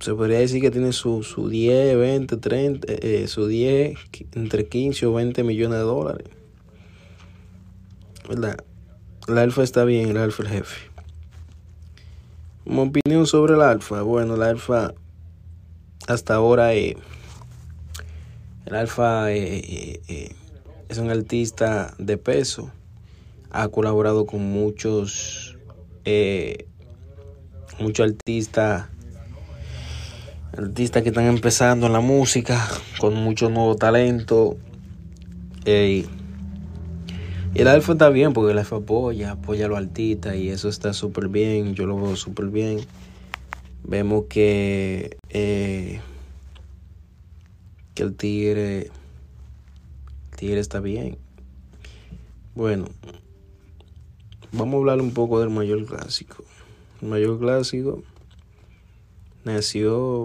se podría decir que tiene su, su 10, 20, 30, su 10, entre 15 o 20 millones de dólares. ¿Verdad? El alfa está bien, el alfa el jefe. Mi opinión sobre el alfa. Bueno, el alfa hasta ahora eh, el alfa eh, eh, eh, es un artista de peso. Ha colaborado con muchos eh, muchos artistas artistas que están empezando en la música con mucho nuevo talento. Y el alfa está bien porque el alfa apoya apoya a los artistas y eso está súper bien yo lo veo súper bien vemos que eh, que el tigre el tigre está bien. Bueno vamos a hablar un poco del mayor clásico. El mayor clásico nació